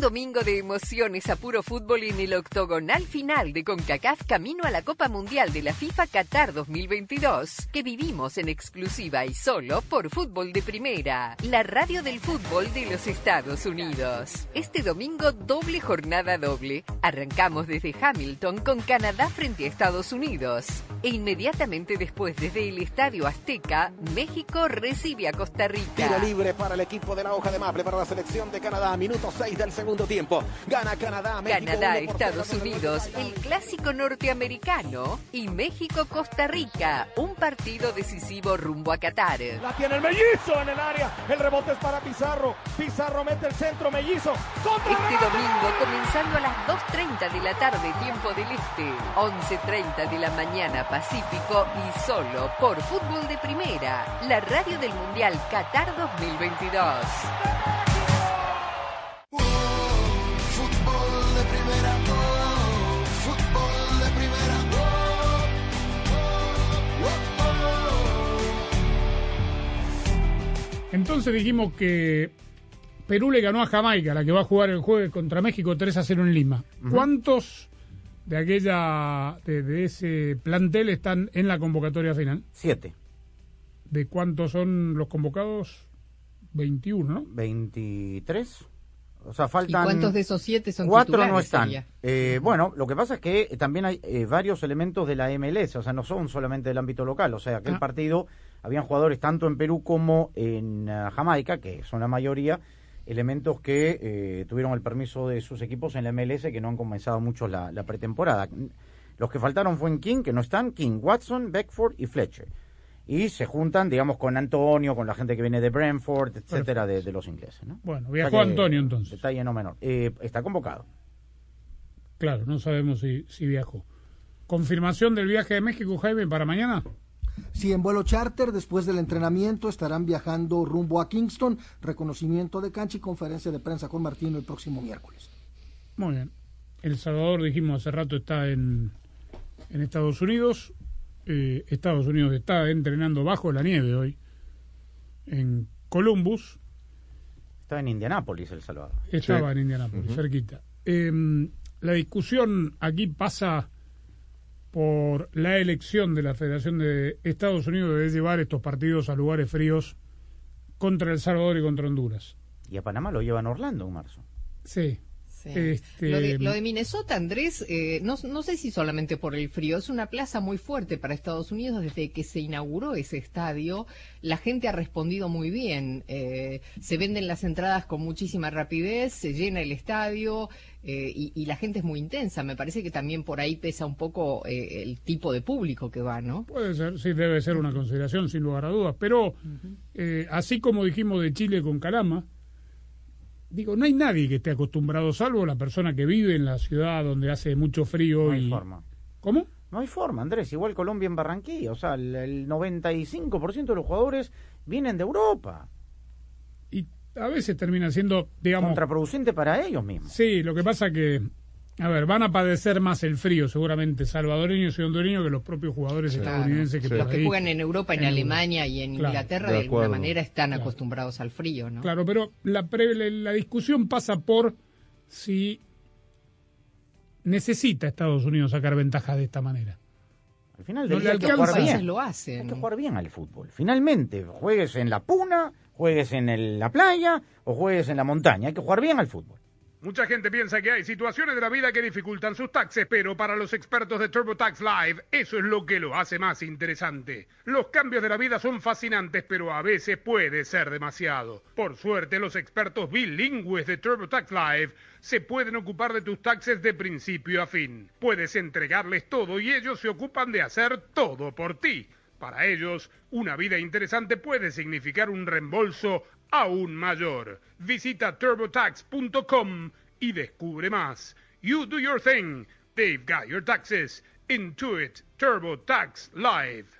Domingo de emociones a puro fútbol en el octogonal final de CONCACAF camino a la Copa Mundial de la FIFA Qatar 2022, que vivimos en exclusiva y solo por Fútbol de Primera, la radio del fútbol de los Estados Unidos. Este domingo doble jornada doble. Arrancamos desde Hamilton con Canadá frente a Estados Unidos. E inmediatamente después desde el Estadio Azteca, México recibe a Costa Rica. Tiro libre para el equipo de la hoja de maple para la selección de Canadá. Minuto 6 del segundo tiempo. Gana Canadá, México. Canadá, Estados cero. Unidos, el clásico norteamericano y México, Costa Rica, un partido decisivo rumbo a Qatar. La tiene el mellizo en el área. El rebote es para Pizarro. Pizarro mete el centro, mellizo. Contra Este domingo, comenzando a las 2.30 de la tarde, tiempo del Este, 11.30 de la mañana, Pacífico y solo por Fútbol de Primera, la radio del Mundial Qatar 2022. Entonces dijimos que Perú le ganó a Jamaica, la que va a jugar el jueves contra México 3 a 0 en Lima. ¿Cuántos de aquella de, de ese plantel están en la convocatoria final? Siete. ¿De cuántos son los convocados? 21, ¿no? 23. O sea, ¿Y faltan. cuántos de esos siete son Cuatro no están. Eh, bueno, lo que pasa es que también hay eh, varios elementos de la MLS, o sea, no son solamente del ámbito local. O sea, aquel Ah. partido habían jugadores tanto en Perú como en ah, Jamaica, que son la mayoría, elementos que eh, tuvieron el permiso de sus equipos en la MLS que no han comenzado mucho la, la pretemporada. Los que faltaron fue en King, que no están, King, Watson, Beckford y Fletcher. Y se juntan, digamos, con Antonio, con la gente que viene de Brentford, etcétera, de, de los ingleses. ¿no? Bueno, viajó Antonio entonces. Detalle no menor. Eh, está convocado. Claro, no sabemos si, si viajó. ¿Confirmación del viaje de México, Jaime, para mañana? Sí, en vuelo charter, después del entrenamiento, estarán viajando rumbo a Kingston, reconocimiento de cancha y conferencia de prensa con Martino el próximo miércoles. Muy bien. El Salvador, dijimos hace rato, está en, en Estados Unidos. Eh, Estados Unidos está entrenando bajo la nieve hoy en Columbus. Estaba en Indianápolis, El Salvador. Estaba Sí. en Indianápolis, cerquita. Eh, la discusión aquí pasa por la elección de la Federación de Estados Unidos de llevar estos partidos a lugares fríos contra El Salvador y contra Honduras. Y a Panamá lo llevan Orlando en marzo. Sí. Sí. Este, Lo, de, lo de Minnesota, Andrés, eh, no, no sé si solamente por el frío, es una plaza muy fuerte para Estados Unidos desde que se inauguró ese estadio. La gente ha respondido muy bien. eh, se venden las entradas con muchísima rapidez, se llena el estadio eh, y, y la gente es muy intensa. Me parece que también por ahí pesa un poco eh, el tipo de público que va, ¿no? Puede ser, sí, debe ser una consideración, sin lugar a dudas. Pero, eh, así como dijimos de Chile con Calama, digo, no hay nadie que esté acostumbrado, salvo la persona que vive en la ciudad donde hace mucho frío No hay y... forma. ¿Cómo? No hay forma, Andrés. Igual Colombia en Barranquilla. O sea, el, el 95% de los jugadores vienen de Europa. Y a veces termina siendo, digamos... Contraproducente para ellos mismos. Sí, lo que pasa que, a ver, van a padecer más el frío seguramente salvadoreños y hondureños que los propios jugadores Claro. estadounidenses que Los por que juegan en Europa, en, en- Alemania y en Claro, Inglaterra, de de, alguna manera están Claro. acostumbrados al frío, ¿no? Claro, pero la, pre- la discusión pasa por si necesita Estados Unidos sacar ventaja de esta manera. Al final del día hay que jugar bien. Lo hacen. Hay que jugar bien al fútbol. Finalmente, juegues en la puna, juegues en el- la playa o juegues en la montaña. Hay que jugar bien al fútbol. Mucha gente piensa que hay situaciones de la vida que dificultan sus taxes, pero para los expertos de TurboTax Live, eso es lo que lo hace más interesante. Los cambios de la vida son fascinantes, pero a veces puede ser demasiado. Por suerte, los expertos bilingües de TurboTax Live se pueden ocupar de tus taxes de principio a fin. Puedes entregarles todo y ellos se ocupan de hacer todo por ti. Para ellos, una vida interesante puede significar un reembolso aún mayor. Visita turbotax.com y descubre más. You do your thing. They've got your taxes. Intuit TurboTax Live.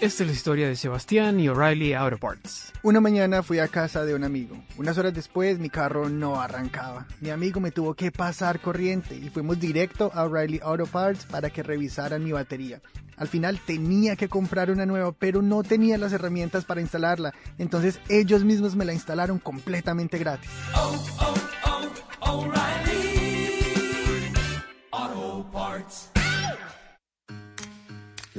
Esta es la historia de Sebastián y O'Reilly Auto Parts. Una mañana fui a casa de un amigo. Unas horas después mi carro no arrancaba. Mi amigo me tuvo que pasar corriente y fuimos directo a O'Reilly Auto Parts para que revisaran mi batería. Al final tenía que comprar una nueva, pero no tenía las herramientas para instalarla. Entonces ellos mismos me la instalaron completamente gratis.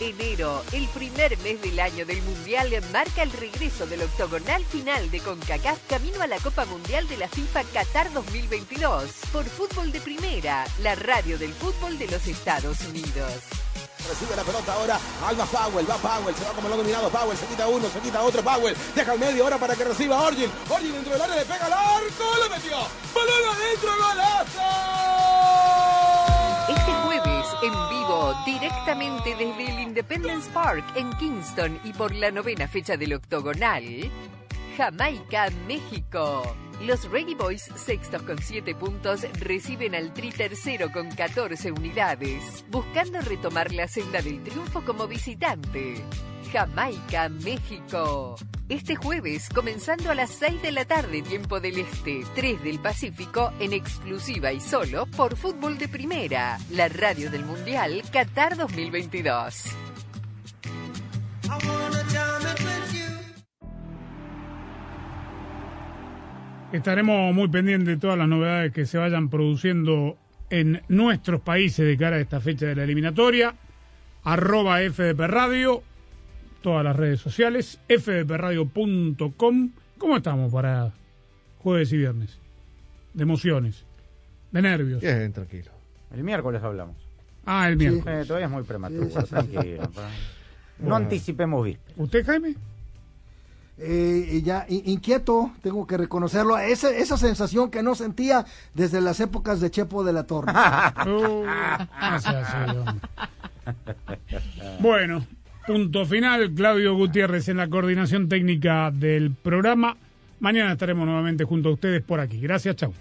Enero, el primer mes del año del Mundial, marca el regreso del octogonal final de CONCACAF camino a la Copa Mundial de la FIFA Qatar 2022 por Fútbol de Primera, la radio del fútbol de los Estados Unidos. Recibe la pelota ahora. Alba Powell. Va Powell. Se va como lo dominado. Powell. Se quita uno. Se quita otro. Powell. Deja el medio ahora para que reciba Orgin. Orgin dentro del área. Le pega al arco. Lo metió. Directamente desde el Independence Park en Kingston y por la novena fecha del octogonal, Jamaica, México. Los Reggae Boys, sextos con 7 puntos, reciben al Tri tercero con 14 unidades, buscando retomar la senda del triunfo como visitante. Jamaica, México. Este jueves, comenzando a las 6 de la tarde, tiempo del Este, 3 del Pacífico, en exclusiva y solo por Fútbol de Primera, la radio del Mundial Qatar 2022. Estaremos muy pendientes de todas las novedades que se vayan produciendo en nuestros países de cara a esta fecha de la eliminatoria. Arroba FDP Radio, todas las redes sociales, fdpradio.com. ¿Cómo estamos para jueves y viernes? De emociones, de nervios. Bien, tranquilo. El miércoles hablamos. Ah, el miércoles. Eh, todavía es muy prematuro, Sí, sí, sí. tranquilo. No Bueno. anticipemos bien. ¿Usted, Jaime? Eh, y ya in- inquieto, tengo que reconocerlo, esa, esa sensación que no sentía desde las épocas de Chepo de la Torre. Uh. Bueno, punto final. Claudio Gutiérrez en la coordinación técnica del programa. Mañana estaremos nuevamente junto a ustedes por aquí. Gracias, chau.